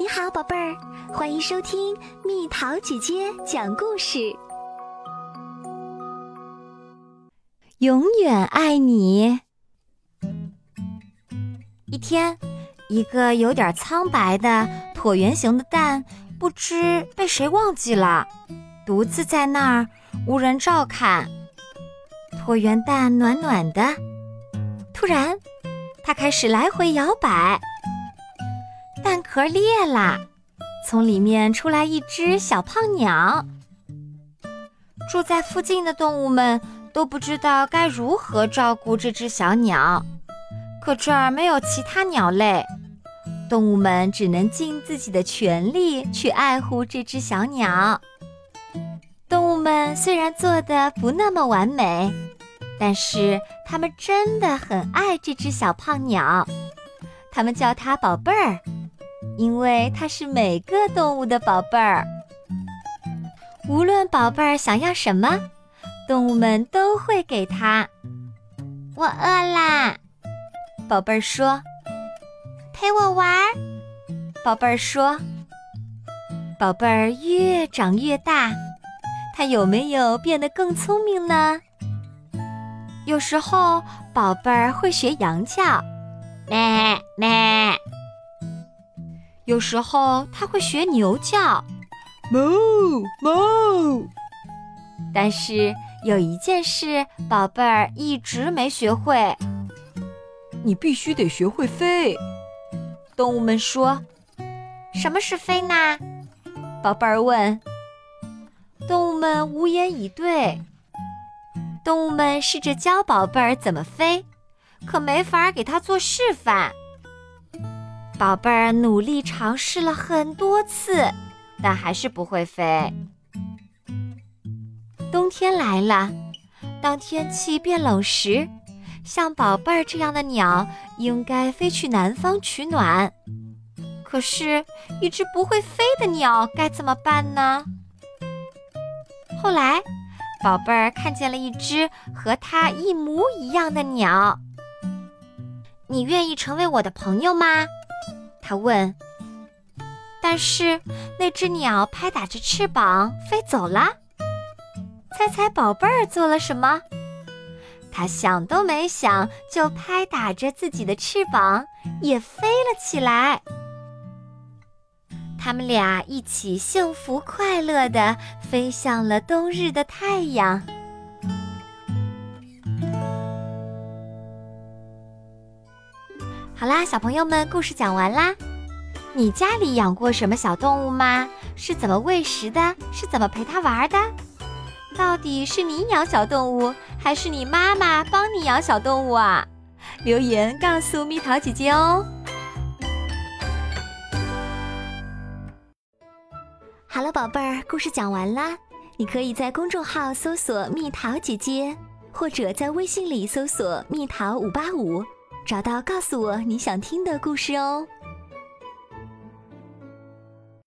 你好，宝贝儿，欢迎收听蜜桃姐姐讲故事。永远爱你。一天，一个有点苍白的椭圆形的蛋，不知被谁忘记了，独自在那儿无人照看。椭圆蛋暖暖的，突然，它开始来回摇摆。蛋壳裂了，从里面出来一只小胖鸟。住在附近的动物们都不知道该如何照顾这只小鸟，可这儿没有其他鸟类，动物们只能尽自己的全力去爱护这只小鸟。动物们虽然做的不那么完美，但是它们真的很爱这只小胖鸟，它们叫它宝贝儿。因为它是每个动物的宝贝儿，无论宝贝儿想要什么，动物们都会给它。我饿啦，宝贝儿说：“陪我玩儿。”宝贝儿说：“宝贝儿越长越大，它有没有变得更聪明呢？”有时候，宝贝儿会学羊叫，咩咩。有时候它会学牛叫，哞哞。但是有一件事，宝贝儿一直没学会。你必须得学会飞。动物们说：“什么是飞呢？”宝贝儿问。动物们无言以对。动物们试着教宝贝儿怎么飞，可没法给他做示范。宝贝儿努力尝试了很多次，但还是不会飞。冬天来了，当天气变冷时，像宝贝儿这样的鸟应该飞去南方取暖。可是，一只不会飞的鸟该怎么办呢？后来，宝贝儿看见了一只和它一模一样的鸟。你愿意成为我的朋友吗？他问：“但是那只鸟拍打着翅膀飞走了。猜猜宝贝儿做了什么？他想都没想，就拍打着自己的翅膀也飞了起来。他们俩一起幸福快乐地飞向了冬日的太阳。好啦，小朋友们，故事讲完啦。你家里养过什么小动物吗？是怎么喂食的？是怎么陪它玩的？到底是你养小动物，还是你妈妈帮你养小动物啊？留言告诉蜜桃姐姐哦。好了，宝贝儿，故事讲完啦。你可以在公众号搜索“蜜桃姐姐”，或者在微信里搜索“蜜桃五八五”。找到，告诉我你想听的故事哦。